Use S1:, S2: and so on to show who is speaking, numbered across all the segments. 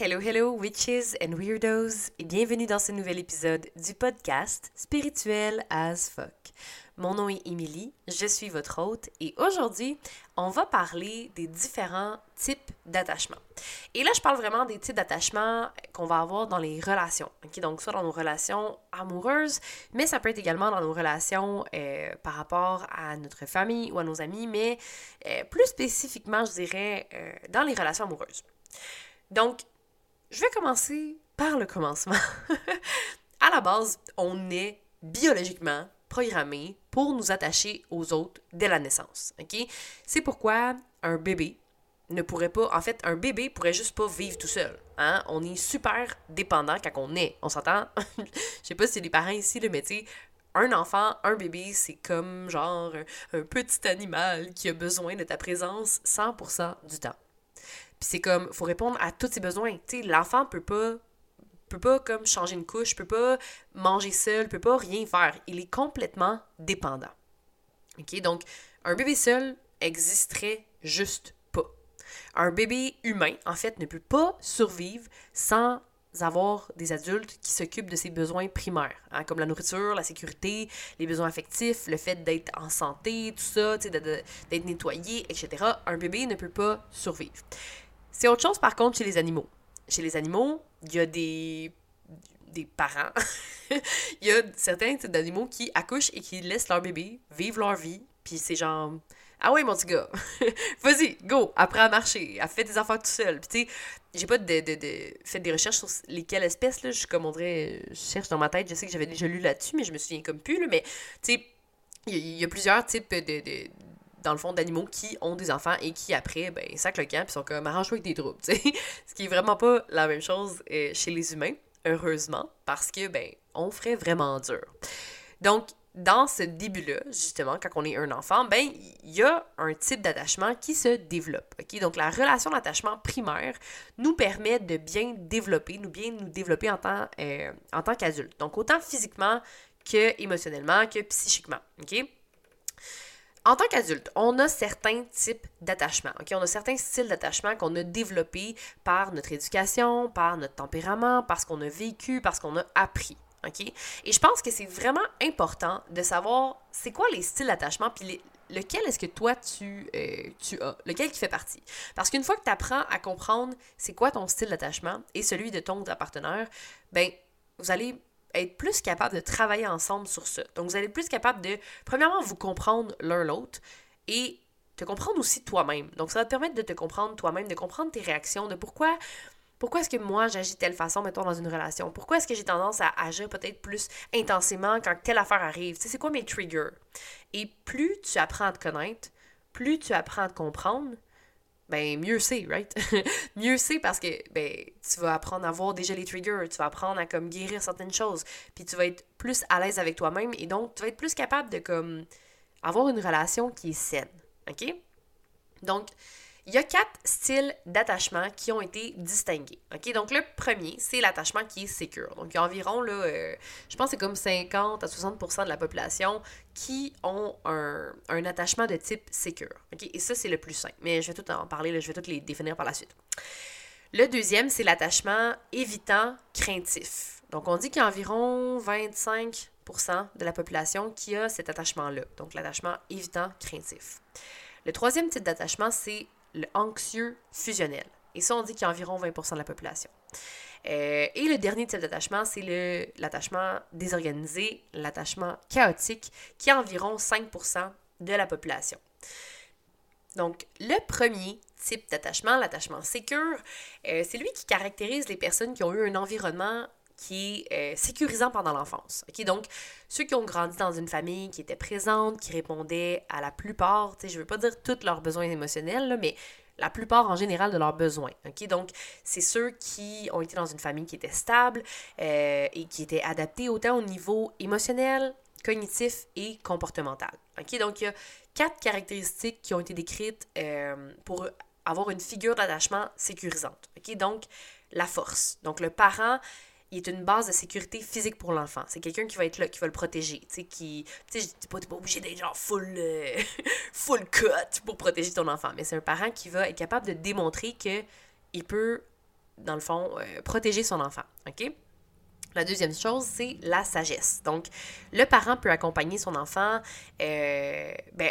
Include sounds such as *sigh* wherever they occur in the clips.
S1: Hello, hello, witches and weirdos, et bienvenue dans ce nouvel épisode du podcast Spirituel as fuck. Mon nom est Emily, je suis votre hôte, et aujourd'hui, on va parler des différents types d'attachement. Et là, je parle vraiment des types d'attachement qu'on va avoir dans les relations. ok? Donc, soit dans nos relations amoureuses, mais ça peut être également dans nos relations euh, par rapport à notre famille ou à nos amis, mais euh, plus spécifiquement, je dirais, euh, dans les relations amoureuses. Donc, je vais commencer par le commencement. *laughs* à la base, on est biologiquement programmé pour nous attacher aux autres dès la naissance. C'est pourquoi un bébé ne pourrait pas. En fait, un bébé pourrait juste pas vivre tout seul. Hein? On est super dépendant quand on est. On s'entend? *laughs* Je sais pas si les parents ici, le mais un enfant, un bébé, c'est comme genre un petit animal qui a besoin de ta présence 100% du temps. Puis c'est comme, faut répondre à tous ses besoins. Tu sais, l'enfant peut pas peut pas comme changer une couche, peut pas manger seul, peut pas rien faire. Il est complètement dépendant. OK? Donc, un bébé seul existerait juste pas. Un bébé humain, en fait, ne peut pas survivre sans avoir des adultes qui s'occupent de ses besoins primaires, hein, comme la nourriture, la sécurité, les besoins affectifs, le fait d'être en santé, tout ça, d'être nettoyé, etc. Un bébé ne peut pas survivre. C'est autre chose par contre chez les animaux. Chez les animaux, il y a des, des parents. *laughs* il y a certains types d'animaux qui accouchent et qui laissent leur bébé vivre leur vie. Puis c'est genre, ah ouais, mon petit gars, *laughs* vas-y, go, apprends à marcher, à faire des affaires tout seul. Puis tu sais, j'ai pas de, fait des recherches sur lesquelles espèces, là. Je, comme je cherche dans ma tête, je sais que j'avais déjà lu là-dessus, mais je me souviens comme plus, là. Mais tu sais, il y, a plusieurs types de, dans le fond, d'animaux qui ont des enfants et qui, après, ben, sacent le camp puis sont comme arrange-toi avec des troubles, tu sais. *laughs* Ce qui est vraiment pas la même chose euh, chez les humains, heureusement, parce que, ben, on ferait vraiment dur. Donc, dans ce début-là, justement, quand on est un enfant, ben, il y a un type d'attachement qui se développe. ok? Donc, la relation d'attachement primaire nous permet de bien développer, nous bien nous développer en tant, euh, en tant qu'adulte. Donc, autant physiquement que émotionnellement, que psychiquement. OK? En tant qu'adulte, on a certains types d'attachement. On a certains styles d'attachement qu'on a développés par notre éducation, par notre tempérament, parce qu'on a vécu, parce qu'on a appris. Et je pense que c'est vraiment important de savoir c'est quoi les styles d'attachement, puis lequel est-ce que toi tu, euh, tu as, lequel qui fait partie? Parce qu'une fois que tu apprends à comprendre c'est quoi ton style d'attachement et celui de ton partenaire, ben vous allez être plus capable de travailler ensemble sur ça. Donc, vous allez être plus capable de, premièrement, vous comprendre l'un l'autre et te comprendre aussi toi-même. Donc, ça va te permettre de te comprendre toi-même, de comprendre tes réactions, de pourquoi pourquoi est-ce que moi j'agis de telle façon, mettons, dans une relation? Pourquoi est-ce que j'ai tendance à agir peut-être plus intensément quand telle affaire arrive? Tu sais, c'est quoi mes triggers? Et plus tu apprends à te connaître, plus tu apprends à te comprendre, ben mieux c'est, right? *laughs* mieux c'est parce que ben tu vas apprendre à voir déjà les triggers, tu vas apprendre à comme guérir certaines choses, puis tu vas être plus à l'aise avec toi-même et donc tu vas être plus capable de comme avoir une relation qui est saine, OK? Donc il y a quatre styles d'attachement qui ont été distingués. Donc, le premier, c'est l'attachement qui est secure. Donc, il y a environ, là, euh, je pense que c'est comme 50 à 60% de la population qui ont un, attachement de type secure. OK? Et ça, c'est le plus simple. Mais je vais tout en parler, je vais tout les définir par la suite. Le deuxième, c'est l'attachement évitant craintif. Donc, on dit qu'il y a environ 25% de la population qui a cet attachement-là. Donc, l'attachement évitant craintif. Le troisième type d'attachement, c'est le anxieux fusionnel. Et ça, on dit qu'il y a environ 20% de la population. Euh, et le dernier type d'attachement, c'est l'attachement désorganisé, l'attachement chaotique, qui est environ 5% de la population. Donc, le premier type d'attachement, l'attachement sécure, euh, c'est lui qui caractérise les personnes qui ont eu un environnement qui est euh, sécurisant pendant l'enfance. Donc, ceux qui ont grandi dans une famille qui était présente, qui répondait à la plupart, je ne veux pas dire tous leurs besoins émotionnels, mais la plupart en général de leurs besoins. Donc, c'est ceux qui ont été dans une famille qui était stable euh, et qui était adaptée autant au niveau émotionnel, cognitif et comportemental. Donc, il y a quatre caractéristiques qui ont été décrites euh, pour avoir une figure d'attachement sécurisante. Donc, la force. Donc, le parent il est une base de sécurité physique pour l'enfant. C'est quelqu'un qui va être là, qui va le protéger. Tu sais, qui. Tu sais, pas, obligé d'être genre full, euh, *laughs* full cut pour protéger ton enfant. Mais c'est un parent qui va être capable de démontrer que il peut dans le fond, protéger son enfant. OK? La deuxième chose, c'est la sagesse. Donc, le parent peut accompagner son enfant ben,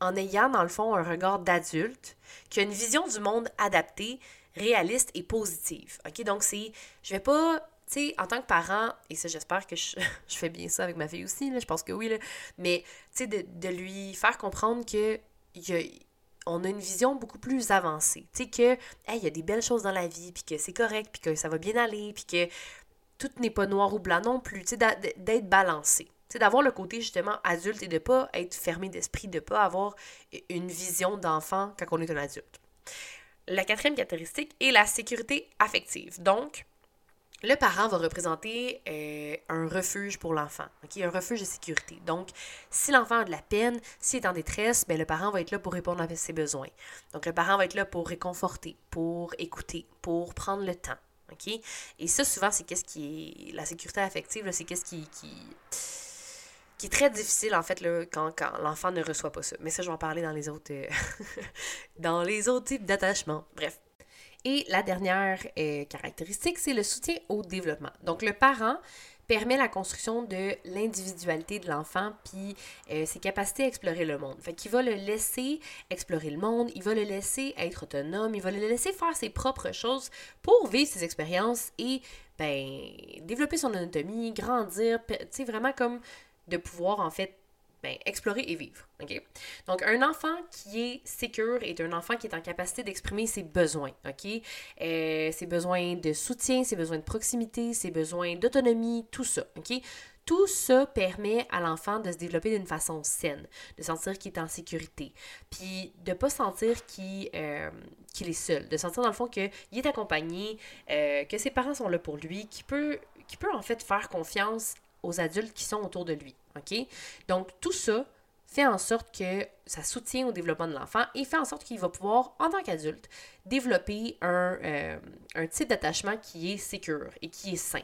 S1: en ayant, dans le fond, un regard d'adulte qui a une vision du monde adaptée, réaliste et positive. OK? Donc, c'est, je vais pas, tu sais, en tant que parent, et ça, j'espère que je, *laughs* fais bien ça avec ma fille aussi, je pense que oui, mais, tu sais, de, lui faire comprendre que a, on a une vision beaucoup plus avancée. Tu sais, que, il y a des belles choses dans la vie, puis que c'est correct, puis que ça va bien aller, puis que tout n'est pas noir ou blanc non plus, tu sais, d'être balancé. Sais, d'avoir le côté justement adulte et de pas être fermé d'esprit, de pas avoir une vision d'enfant quand on est un adulte. La quatrième caractéristique est la sécurité affective. Donc, le parent va représenter euh, un refuge pour l'enfant, ok, un refuge de sécurité. Donc, si l'enfant a de la peine, s'il est en détresse, ben, le parent va être là pour répondre à ses besoins. Donc, le parent va être là pour réconforter, pour écouter, pour prendre le temps. Et ça, souvent, c'est qu'est-ce qui est. La sécurité affective, c'est qu'est-ce qui, qui qui est très difficile en fait là, quand, quand l'enfant ne reçoit pas ça. Mais ça, je vais en parler dans les autres, euh, *laughs* dans les autres types d'attachement. Bref. Et la dernière euh, caractéristique, c'est le soutien au développement. Donc, le parent permet la construction de l'individualité de l'enfant puis euh, ses capacités à explorer le monde. Fait qu'il va le laisser explorer le monde, il va le laisser être autonome, il va le laisser faire ses propres choses pour vivre ses expériences et ben développer son anatomie, grandir, tu sais vraiment comme de pouvoir en fait ben, explorer et vivre. Donc, un enfant qui est sécure est un enfant qui est en capacité d'exprimer ses besoins. ok? Euh, ses besoins de soutien, ses besoins de proximité, ses besoins d'autonomie, tout ça. ok? Tout ça permet à l'enfant de se développer d'une façon saine, de sentir qu'il est en sécurité, puis de pas sentir qu'il euh, est seul, de sentir dans le fond qu'il est accompagné, euh, que ses parents sont là pour lui, qu'il peut, peut en fait faire confiance aux adultes qui sont autour de lui. OK? Donc, tout ça fait en sorte que ça soutient au développement de l'enfant et fait en sorte qu'il va pouvoir, en tant qu'adulte, développer un, euh, un type d'attachement qui est sécure et qui est sain.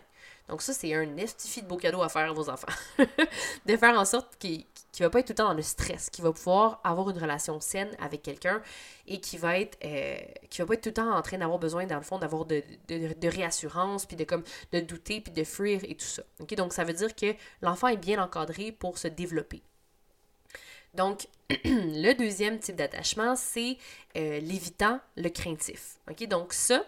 S1: Donc ça, c'est un estifi de beau cadeau à faire à vos enfants. *laughs* de faire en sorte qu'il ne va pas être tout le temps dans le stress, qu'il va pouvoir avoir une relation saine avec quelqu'un et qui va être euh, va pas être tout le temps en train d'avoir besoin, dans le fond, d'avoir de, de, réassurance, puis de comme de douter, puis de fuir et tout ça. ok Donc ça veut dire que l'enfant est bien encadré pour se développer. Donc, *clears throat* le deuxième type d'attachement, c'est euh, l'évitant, le craintif. Donc ça,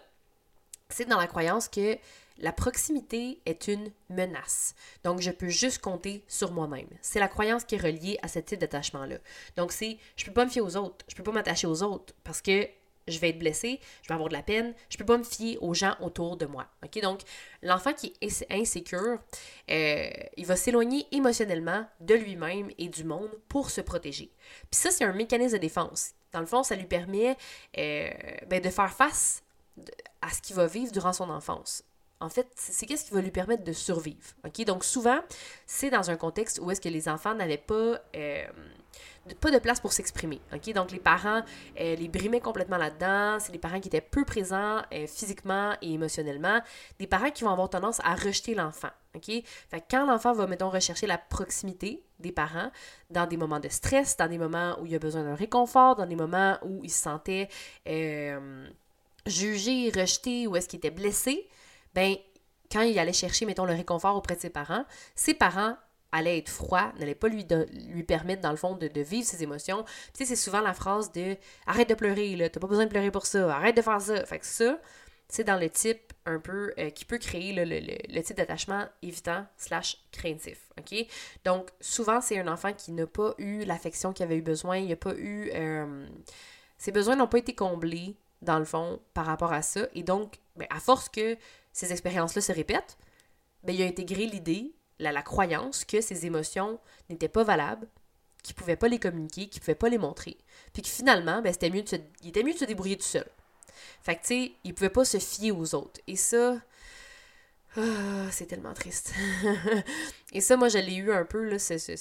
S1: c'est dans la croyance que la proximité est une menace. Donc, je peux juste compter sur moi-même. C'est la croyance qui est reliée à ce type d'attachement-là. Donc, c'est je peux pas me fier aux autres. Je peux pas m'attacher aux autres parce que je vais être blessé, je vais avoir de la peine, je peux pas me fier aux gens autour de moi. OK? Donc, l'enfant qui est insécure, euh, il va s'éloigner émotionnellement de lui-même et du monde pour se protéger. Puis ça, c'est un mécanisme de défense. Dans le fond, ça lui permet euh, ben, de faire face à ce qu'il va vivre durant son enfance en fait, c'est qu'est-ce qui va lui permettre de survivre. OK? Donc, souvent, c'est dans un contexte où est-ce que les enfants n'avaient pas, euh, pas de place pour s'exprimer. Donc, les parents euh, les brimaient complètement là-dedans. C'est des parents qui étaient peu présents euh, physiquement et émotionnellement. Des parents qui vont avoir tendance à rejeter l'enfant. Quand l'enfant va, mettons, rechercher la proximité des parents dans des moments de stress, dans des moments où il a besoin d'un réconfort, dans des moments où il se sentait jugé, rejeté, ou est-ce qu'il était blessé, ben, quand il allait chercher, mettons, le réconfort auprès de ses parents, ses parents allaient être froids, n'allaient pas lui, lui permettre, dans le fond, de, vivre ses émotions. Tu sais, c'est souvent la phrase de « arrête de pleurer, là, t'as pas besoin de pleurer pour ça, arrête de faire ça ». Fait que ça, c'est dans le type un peu euh, qui peut créer le, le, type d'attachement évitant slash craintif, OK? Donc, souvent, c'est un enfant qui n'a pas eu l'affection qu'il avait eu besoin, il n'a pas eu... Euh, ses besoins n'ont pas été comblés, dans le fond, par rapport à ça. Et donc, ben, à force que ces expériences-là se répètent, ben, il a intégré l'idée, la, la croyance que ces émotions n'étaient pas valables, qu'il pouvait pas les communiquer, qu'il pouvait pas les montrer. Puis que finalement, ben, c'était mieux se, il était mieux de se débrouiller tout seul. Fait que, tu sais, il pouvait pas se fier aux autres. Et ça, ah, c'est tellement triste. *laughs* Et ça, moi, je eu un peu, là, ce, ce,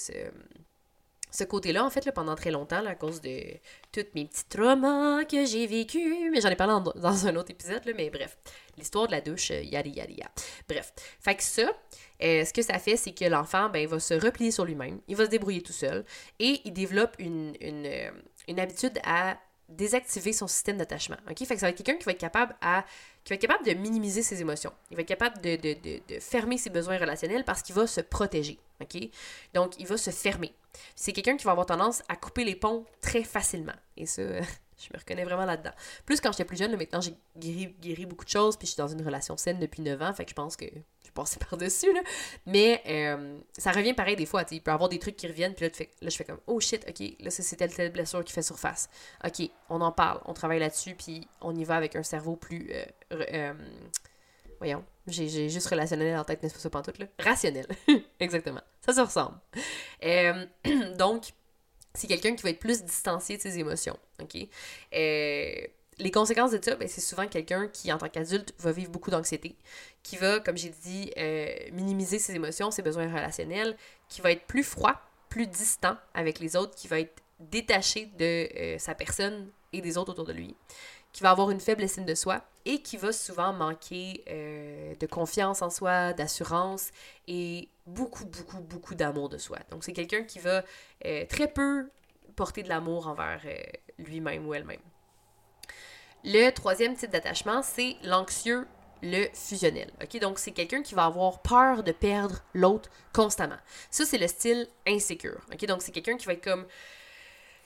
S1: ce côté-là, en fait, pendant très longtemps, à cause de tous mes petits traumas que j'ai vécu. Mais j'en ai parlé dans un autre épisode, là, mais bref. L'histoire de la douche, euh, yada yada yada. Bref. Fait que ça, euh, ce que ça fait, c'est que l'enfant, ben, va se replier sur lui-même, il va se débrouiller tout seul et il développe une, une, euh, une habitude à désactiver son système d'attachement. OK? Fait que ça va être quelqu'un qui va être capable à qui va être capable de minimiser ses émotions. Il va être capable de, de, de, de fermer ses besoins relationnels parce qu'il va se protéger. OK? Donc, il va se fermer. C'est quelqu'un qui va avoir tendance à couper les ponts très facilement. Et ça, je me reconnais vraiment là-dedans. Plus quand j'étais plus jeune, maintenant j'ai guéri, guéri, beaucoup de choses, puis je suis dans une relation saine depuis 9 ans, fait que je pense que je passé *laughs* par-dessus, là. Mais euh, ça revient pareil des fois, il peut y avoir des trucs qui reviennent, puis là, fais, là, je fais comme, oh shit, ok, là, c'est telle, telle blessure qui fait surface. Ok, on en parle, on travaille là-dessus, puis on y va avec un cerveau plus. Euh, euh, voyons, j'ai juste relationnel en tête, n'est-ce pas ça, pantoute, là? Rationnel. *laughs* Exactement. Ça se ressemble. *clears throat* donc, c'est quelqu'un qui va être plus distancié de ses émotions, ok? les conséquences de ça, ben, c'est souvent quelqu'un qui, en tant qu'adulte, va vivre beaucoup d'anxiété, qui va, comme j'ai dit, euh, minimiser ses émotions, ses besoins relationnels, qui va être plus froid, plus distant avec les autres, qui va être détaché de euh, sa personne et des autres autour de lui, qui va avoir une faible estime de soi et qui va souvent manquer euh, de confiance en soi, d'assurance et beaucoup, beaucoup, beaucoup d'amour de soi. Donc c'est quelqu'un qui va très peu porter de l'amour envers lui-même ou elle-même. Le troisième type d'attachement, c'est l'anxieux, le fusionnel. OK? Donc, c'est quelqu'un qui va avoir peur de perdre l'autre constamment. Ça, c'est le style insécure. OK? Donc, c'est quelqu'un qui va être comme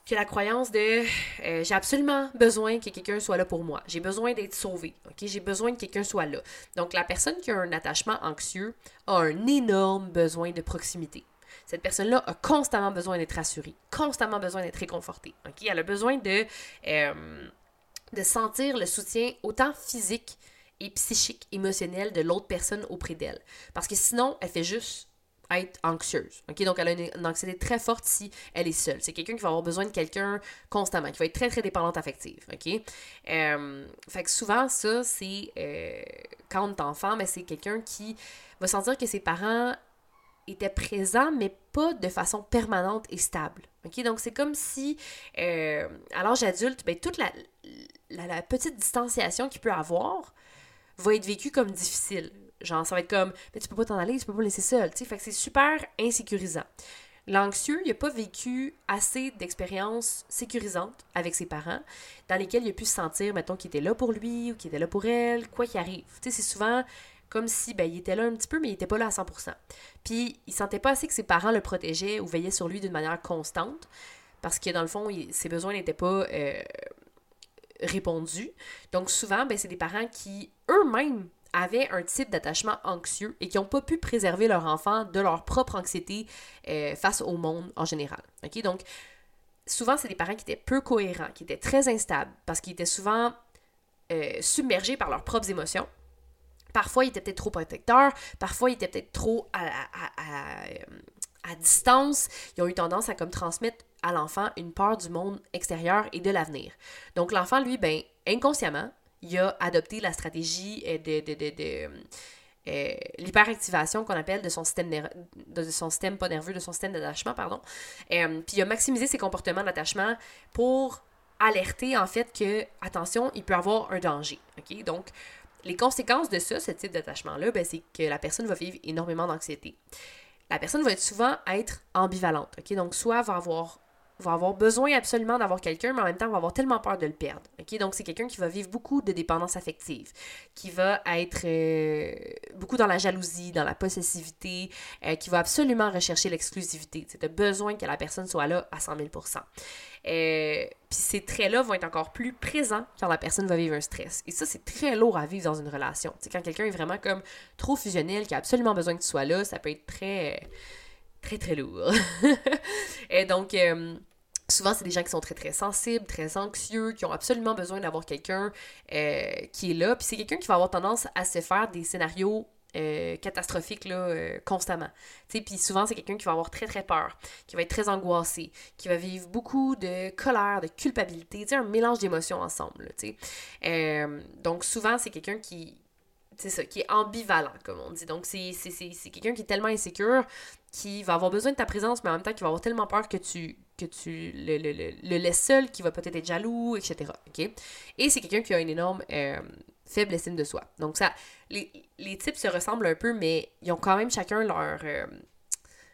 S1: qui a la croyance de euh, j'ai absolument besoin que quelqu'un soit là pour moi. J'ai besoin d'être sauvé. J'ai besoin que quelqu'un soit là. Donc, la personne qui a un attachement anxieux a un énorme besoin de proximité. Cette personne-là a constamment besoin d'être rassurée, constamment besoin d'être réconfortée. Elle a besoin de. Euh, de sentir le soutien autant physique et psychique, émotionnel de l'autre personne auprès d'elle. Parce que sinon, elle fait juste être anxieuse. OK? Donc, elle a une, anxiété très forte si elle est seule. C'est quelqu'un qui va avoir besoin de quelqu'un constamment, qui va être très, très dépendante affective. OK? Euh, fait que souvent, ça, c'est euh, quand on est enfant, mais c'est quelqu'un qui va sentir que ses parents étaient présents, mais pas de façon permanente et stable. OK? Donc, c'est comme si, euh, à l'âge adulte, ben, toute la, petite distanciation qu'il peut avoir va être vécue comme difficile. Genre, ça va être comme, mais tu peux pas t'en aller, tu peux pas laisser seul, tu sais. Fait que c'est super insécurisant. L'anxieux, il n'a pas vécu assez d'expériences sécurisantes avec ses parents, dans lesquelles il a pu se sentir, mettons, qu'il était là pour lui ou qu'il était là pour elle, quoi qu'il arrive. Tu sais, c'est souvent comme si, ben, il était là un petit peu, mais il n'était pas là à 100%. Puis, il sentait pas assez que ses parents le protégeaient ou veillaient sur lui d'une manière constante, parce que, dans le fond, ses besoins n'étaient pas... Euh, répondu. Donc souvent, ben, c'est des parents qui eux-mêmes avaient un type d'attachement anxieux et qui n'ont pas pu préserver leur enfant de leur propre anxiété euh, face au monde en général. OK? Donc, souvent, c'est des parents qui étaient peu cohérents, qui étaient très instables, parce qu'ils étaient souvent euh, submergés par leurs propres émotions. Parfois, ils étaient peut-être trop protecteurs, parfois, ils étaient peut-être trop à, à, à, distance. Ils ont eu tendance à comme transmettre à l'enfant une peur du monde extérieur et de l'avenir. Donc l'enfant, lui, ben, inconsciemment, il a adopté la stratégie euh, de, euh, l'hyperactivation qu'on appelle de son système de son système pas nerveux, de son système d'attachement, pardon. Euh, puis il a maximisé ses comportements d'attachement pour alerter en fait que, attention, il peut avoir un danger. OK? Donc, les conséquences de ça, ce type d'attachement-là, ben, c'est que la personne va vivre énormément d'anxiété. La personne va souvent être ambivalente. OK? Donc, soit va avoir va avoir besoin absolument d'avoir quelqu'un, mais en même temps, va avoir tellement peur de le perdre. ok? Donc, c'est quelqu'un qui va vivre beaucoup de dépendance affective, qui va être euh, beaucoup dans la jalousie, dans la possessivité, euh, qui va absolument rechercher l'exclusivité. Tu as besoin que la personne soit là à 100 000 euh, Puis ces traits-là vont être encore plus présents quand la personne va vivre un stress. Et ça, c'est très lourd à vivre dans une relation. Tu quand quelqu'un est vraiment comme trop fusionnel, qui a absolument besoin que tu sois là, ça peut être très très très lourd. *laughs* et donc, Souvent, c'est des gens qui sont très, très sensibles, très anxieux, qui ont absolument besoin d'avoir quelqu'un euh, qui est là. Puis c'est quelqu'un qui va avoir tendance à se faire des scénarios euh, catastrophiques là, euh, constamment. Puis souvent, c'est quelqu'un qui va avoir très, très peur, qui va être très angoissé, qui va vivre beaucoup de colère, de culpabilité, un mélange d'émotions ensemble. donc souvent, c'est quelqu'un qui, qui est ambivalent, comme on dit. Donc, c'est quelqu'un qui est tellement insécure, qui va avoir besoin de ta présence, mais en même temps qui va avoir tellement peur que tu, que tu le, le, le, laisses seul, qui va peut-être être jaloux, etc. Et c'est quelqu'un qui a une énorme euh, faible estime de soi. Donc, ça, les, les, types se ressemblent un peu, mais ils ont quand même chacun leur, euh,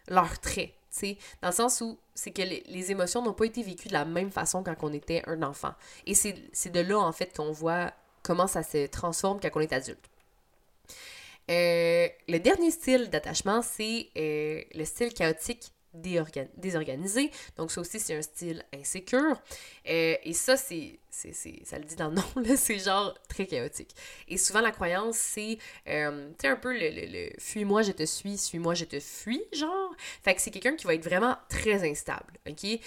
S1: leur trait. sais, dans le sens où c'est que les, les émotions n'ont pas été vécues de la même façon quand on était un enfant. Et c'est de là, en fait, qu'on voit comment ça se transforme quand on est adulte. Euh, le dernier style d'attachement, c'est euh, le style chaotique désorganisé. Donc, ça aussi, c'est un style insécure. Euh, et ça, c'est, ça le dit dans le *laughs* nom, c'est genre très chaotique. Et souvent, la croyance, c'est, euh, un peu le, le, fuis-moi, je te suis, suis-moi, je te fuis, genre. Fait que c'est quelqu'un qui va être vraiment très instable, OK?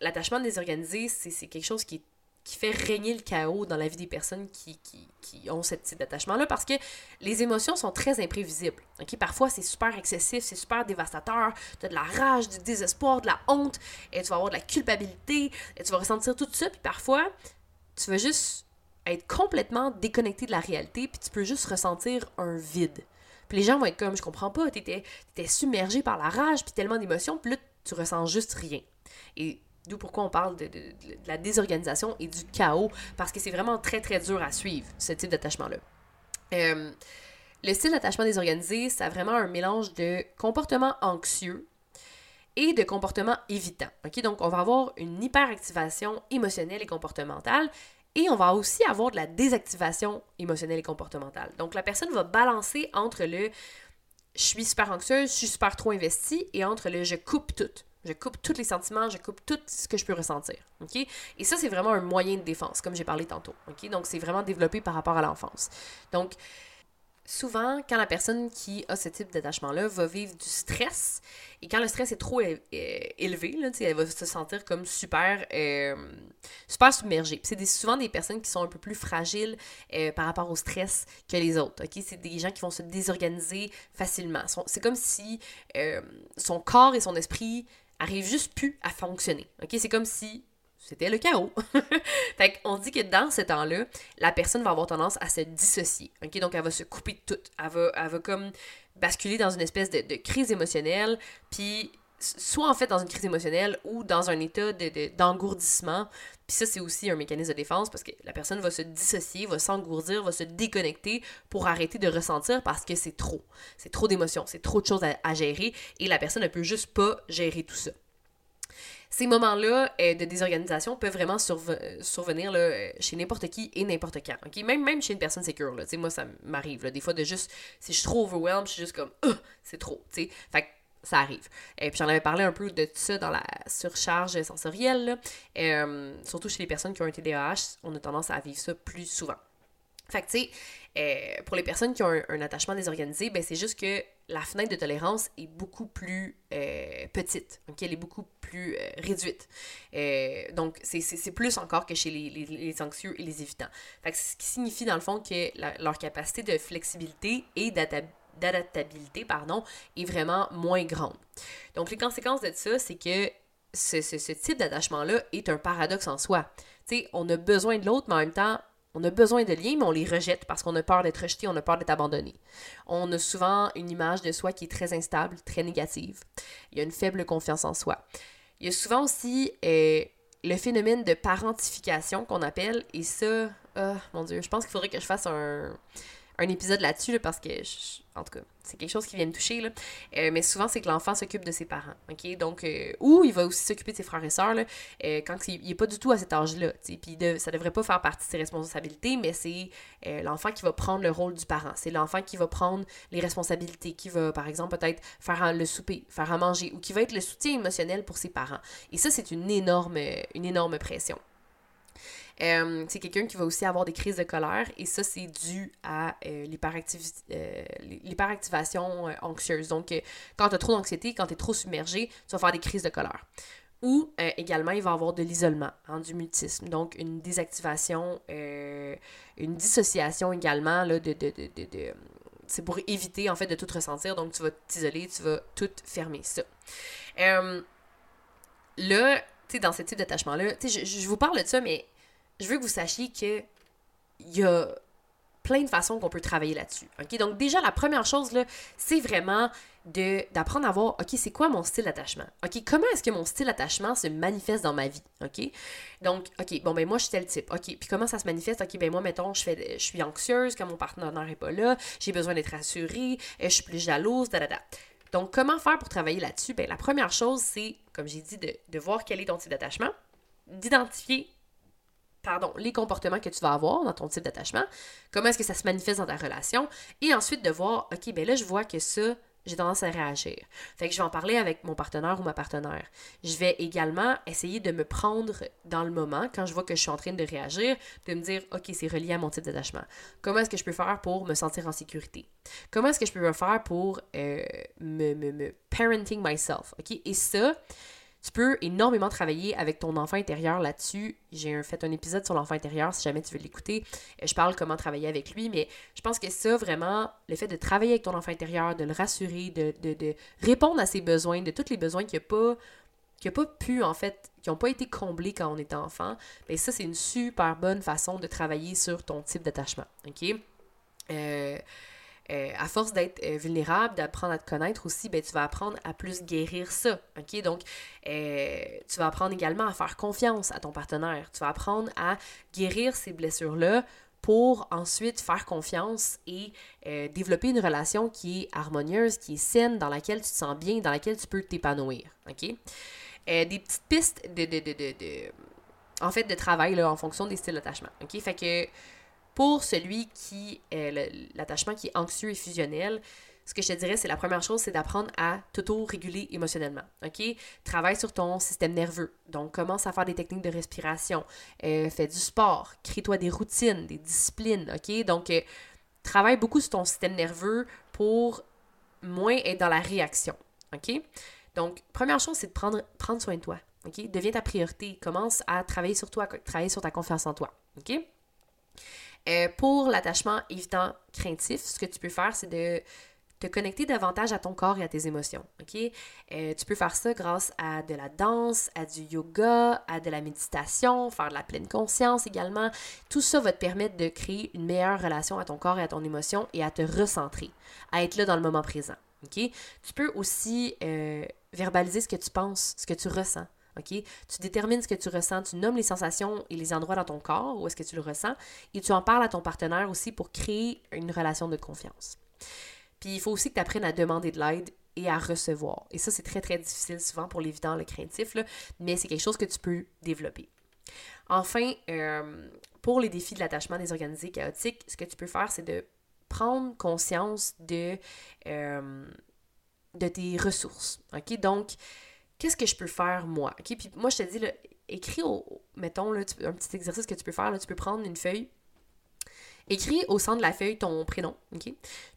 S1: L'attachement désorganisé, c'est quelque chose qui est qui fait régner le chaos dans la vie des personnes qui, qui, ont ce type d'attachement-là parce que les émotions sont très imprévisibles. ok? Parfois, c'est super excessif, c'est super dévastateur. Tu as de la rage, du désespoir, de la honte, et tu vas avoir de la culpabilité, et tu vas ressentir tout ça. Puis parfois, tu vas juste être complètement déconnecté de la réalité, puis tu peux juste ressentir un vide. Puis les gens vont être comme, je comprends pas, tu étais, submergé par la rage, puis tellement d'émotions, puis là, tu ressens juste rien. Et D'où pourquoi on parle de, la désorganisation et du chaos, parce que c'est vraiment très, très dur à suivre, ce type d'attachement-là. Euh, le style d'attachement désorganisé, c'est vraiment un mélange de comportement anxieux et de comportement évitant. Donc, on va avoir une hyperactivation émotionnelle et comportementale, et on va aussi avoir de la désactivation émotionnelle et comportementale. Donc, la personne va balancer entre le je suis super anxieuse, je suis super trop investie, et entre le je coupe tout. Je coupe tous les sentiments, je coupe tout ce que je peux ressentir. OK? Et ça, c'est vraiment un moyen de défense, comme j'ai parlé tantôt. OK? Donc, c'est vraiment développé par rapport à l'enfance. Donc, souvent, quand la personne qui a ce type d'attachement-là va vivre du stress, et quand le stress est trop élevé, là, elle va se sentir comme super, euh, super submergée. C'est souvent des personnes qui sont un peu plus fragiles euh, par rapport au stress que les autres. ok? C'est des gens qui vont se désorganiser facilement. C'est comme si euh, son corps et son esprit arrive juste plus à fonctionner. OK? C'est comme si c'était le chaos. *laughs* fait qu'on dit que dans ce temps-là, la personne va avoir tendance à se dissocier. OK? Donc, elle va se couper de tout. Elle va, elle va comme basculer dans une espèce de, de crise émotionnelle, puis soit en fait dans une crise émotionnelle ou dans un état d'engourdissement. De, puis ça, c'est aussi un mécanisme de défense parce que la personne va se dissocier, va s'engourdir, va se déconnecter pour arrêter de ressentir parce que c'est trop. C'est trop d'émotions, c'est trop de choses à, gérer et la personne ne peut juste pas gérer tout ça. Ces moments-là euh, de désorganisation peuvent vraiment survenir là, chez n'importe qui et n'importe quand. Même, même chez une personne sécure. Moi, ça m'arrive. Des fois, de juste, si je suis trop overwhelmed, je suis juste comme, c'est trop. Fait ça arrive. Et puis j'en avais parlé un peu de ça dans la surcharge sensorielle. Euh, surtout chez les personnes qui ont un TDAH, on a tendance à vivre ça plus souvent. Fait que tu sais, euh, pour les personnes qui ont un, attachement désorganisé, ben c'est juste que la fenêtre de tolérance est beaucoup plus euh, petite, ok? Elle est beaucoup plus réduite. donc, c'est plus encore que chez les, les, anxieux et les évitants. Fait que ce qui signifie, dans le fond, que leur capacité de flexibilité et d'adaptabilité pardon, est vraiment moins grande. Donc les conséquences de ça, c'est que ce, type d'attachement-là est un paradoxe en soi. Tu sais, on a besoin de l'autre, mais en même temps, on a besoin de liens, mais on les rejette parce qu'on a peur d'être rejeté, on a peur d'être abandonné. On a souvent une image de soi qui est très instable, très négative. Il y a une faible confiance en soi. Il y a souvent aussi euh, le phénomène de parentification qu'on appelle, et ça, oh, mon Dieu, je pense qu'il faudrait que je fasse un, un épisode là-dessus parce que, en tout cas, c'est quelque chose qui vient me toucher. Là. Euh, mais souvent, c'est que l'enfant s'occupe de ses parents. Donc, euh, ou il va aussi s'occuper de ses frères et sœurs là, euh, quand il n'est pas du tout à cet âge-là. Puis de, ça devrait pas faire partie de ses responsabilités, mais c'est l'enfant qui va prendre le rôle du parent. C'est l'enfant qui va prendre les responsabilités, qui va, par exemple, peut-être faire le souper, faire à manger, ou qui va être le soutien émotionnel pour ses parents. Et ça, c'est une énorme, une énorme pression. Euh, c'est quelqu'un qui va aussi avoir des crises de colère et ça, c'est dû à euh, euh l'hyperactivation anxieuse. Donc, quand tu as trop d'anxiété, quand tu es trop submergé, tu vas faire des crises de colère. Ou également, il va avoir de l'isolement, hein, du mutisme. Donc, une désactivation, une dissociation également là, de, de, de, de c'est pour éviter en fait de tout ressentir. Donc, tu vas t'isoler, tu vas tout fermer ça. là, tu sais, dans ce type d'attachement-là, je, je, vous parle de ça, mais je veux que vous sachiez que il y a plein de façons qu'on peut travailler là-dessus. Donc, déjà, la première chose, c'est vraiment d'apprendre à voir, OK, c'est quoi mon style d'attachement? OK, comment est-ce que mon style d'attachement se manifeste dans ma vie? OK? Donc, OK, bon, ben moi, je suis tel type. OK, puis comment ça se manifeste? OK, ben moi, mettons, je, fais, je suis anxieuse quand mon partenaire n'est pas là, j'ai besoin d'être rassurée, euh, je suis plus jalouse, da, da, da. Donc, comment faire pour travailler là-dessus? Bien, la première chose, c'est, comme j'ai dit, de, de voir quel est ton type d'attachement, d'identifier les comportements que tu vas avoir dans ton type d'attachement, comment est-ce que ça se manifeste dans ta relation, et ensuite de voir, OK, ben là, je vois que ça, j'ai tendance à réagir. Fait que je vais en parler avec mon partenaire ou ma partenaire. Je vais également essayer de me prendre dans le moment, quand je vois que je suis en train de réagir, de me dire, OK, c'est relié à mon type d'attachement. Comment est-ce que je peux faire pour me sentir en sécurité? Comment est-ce que je peux faire pour euh, me, me, me parenting myself? OK? Et ça, tu peux énormément travailler avec ton enfant intérieur là-dessus. J'ai fait un épisode sur l'enfant intérieur, si jamais tu veux l'écouter. Euh, je parle comment travailler avec lui, mais je pense que ça, vraiment, le fait de travailler avec ton enfant intérieur, de le rassurer, de, de, répondre à ses besoins, de tous les besoins qu'il n'a pas, qui a pas pu, en fait, qui n'ont pas été comblés quand on était enfant, bien ça, c'est une super bonne façon de travailler sur ton type d'attachement. OK? Euh, euh, à force d'être euh, vulnérable, d'apprendre à te connaître aussi, ben, tu vas apprendre à plus guérir ça. OK? Donc, euh, tu vas apprendre également à faire confiance à ton partenaire. Tu vas apprendre à guérir ces blessures-là pour ensuite faire confiance et développer une relation qui est harmonieuse, qui est saine, dans laquelle tu te sens bien, dans laquelle tu peux t'épanouir. Des petites pistes de, de, de, de, en fait, de travail là, en fonction des styles d'attachement. Fait que pour celui qui est l'attachement qui est anxieux et fusionnel, ce que je te dirais, c'est la première chose, c'est d'apprendre à t'auto-réguler émotionnellement. OK? Travaille sur ton système nerveux. Donc, commence à faire des techniques de respiration. Euh, fais du sport. Crée-toi des routines, des disciplines. OK? Donc, euh, travaille beaucoup sur ton système nerveux pour moins être dans la réaction. OK? Donc, première chose, c'est de prendre, prendre soin de toi. OK? Deviens ta priorité. Commence à travailler sur toi, travailler sur ta confiance en toi. OK? Euh, pour l'attachement évitant craintif, ce que tu peux faire, c'est de te connecter davantage à ton corps et à tes émotions. Euh, tu peux faire ça grâce à de la danse, à du yoga, à de la méditation, faire de la pleine conscience également. Tout ça va te permettre de créer une meilleure relation à ton corps et à ton émotion et à te recentrer, à être là dans le moment présent. Tu peux aussi euh, verbaliser ce que tu penses, ce que tu ressens. OK? Tu détermines ce que tu ressens, tu nommes les sensations et les endroits dans ton corps où est-ce que tu le ressens et tu en parles à ton partenaire aussi pour créer une relation de confiance. Puis il faut aussi que tu apprennes à demander de l'aide et à recevoir. Et ça, c'est très, très difficile souvent pour l'évident, le craintif, mais c'est quelque chose que tu peux développer. Enfin, euh, pour les défis de l'attachement désorganisé chaotique, ce que tu peux faire, c'est de prendre conscience de, euh, de tes ressources. OK? Donc, qu'est-ce que je peux faire moi? Puis moi, je te dis, écris au, mettons, là, un petit exercice que tu peux faire, là, tu peux prendre une feuille, écris au centre de la feuille ton prénom, OK?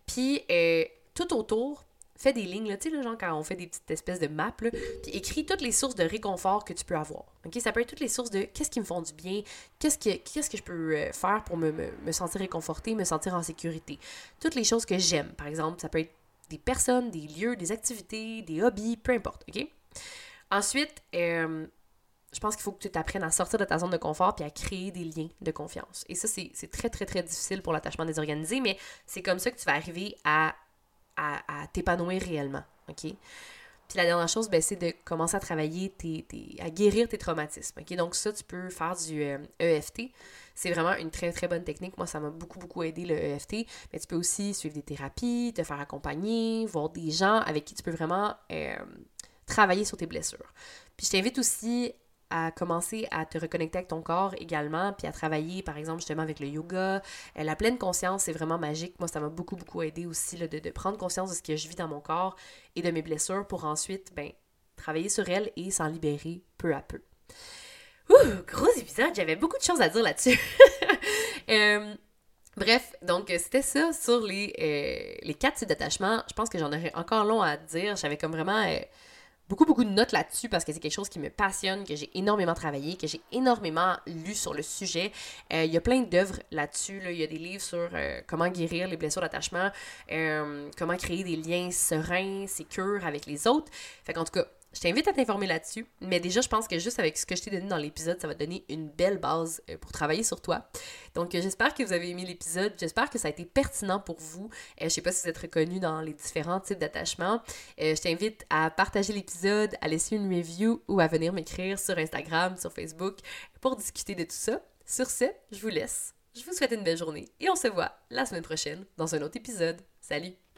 S1: Puis euh, tout autour, fais des lignes, tu sais, là, genre quand on fait des petites espèces de maps, là, puis écris toutes les sources de réconfort que tu peux avoir. Ça peut être toutes les sources de qu'est-ce qui me font du bien, qu'est-ce que, qu'est-ce que je peux euh, faire pour me, me, sentir réconforté, me sentir en sécurité. Toutes les choses que j'aime, par exemple, ça peut être des personnes, des lieux, des activités, des hobbies, peu importe, OK? Ensuite, euh, je pense qu'il faut que tu t'apprennes à sortir de ta zone de confort puis à créer des liens de confiance. Et ça, c'est très, très, très difficile pour l'attachement désorganisé, mais c'est comme ça que tu vas arriver à, à, t'épanouir réellement. OK? Puis la dernière chose, ben, c'est de commencer à travailler, tes, à guérir tes traumatismes. Donc ça, tu peux faire du EFT. Euh, e c'est vraiment une très, très bonne technique. Moi, ça m'a beaucoup, beaucoup aidé le EFT. Mais tu peux aussi suivre des thérapies, te faire accompagner, voir des gens avec qui tu peux vraiment euh, travailler sur tes blessures. Puis je t'invite aussi à commencer à te reconnecter avec ton corps également, puis à travailler, par exemple, justement avec le yoga. Euh, la pleine conscience, c'est vraiment magique. Moi, ça m'a beaucoup, beaucoup aidé aussi de, prendre conscience de ce que je vis dans mon corps et de mes blessures pour ensuite, ben, travailler sur elles et s'en libérer peu à peu. Ouh, gros épisode, j'avais beaucoup de choses à dire là-dessus. *laughs* Euh, bref, donc c'était ça sur les, euh, les quatre types d'attachement. Je pense que j'en aurais encore long à dire. J'avais comme vraiment beaucoup, beaucoup de notes là-dessus parce que c'est quelque chose qui me passionne, que j'ai énormément travaillé, que j'ai énormément lu sur le sujet. Euh, il y a plein d'œuvres là-dessus. Il y a des livres sur euh, comment guérir les blessures d'attachement, euh, comment créer des liens sereins, sécures avec les autres. Fait tout cas, je t'invite à t'informer là-dessus, mais déjà, je pense que juste avec ce que je t'ai donné dans l'épisode, ça va donner une belle base euh, pour travailler sur toi. Donc, euh, j'espère que vous avez aimé l'épisode, j'espère que ça a été pertinent pour vous. Euh, je sais pas si vous êtes reconnu dans les différents types d'attachements. je t'invite à partager l'épisode, à laisser une review ou à venir m'écrire sur Instagram, sur Facebook pour discuter de tout ça. Sur ce, je vous laisse. Je vous souhaite une belle journée et on se voit la semaine prochaine dans un autre épisode. Salut!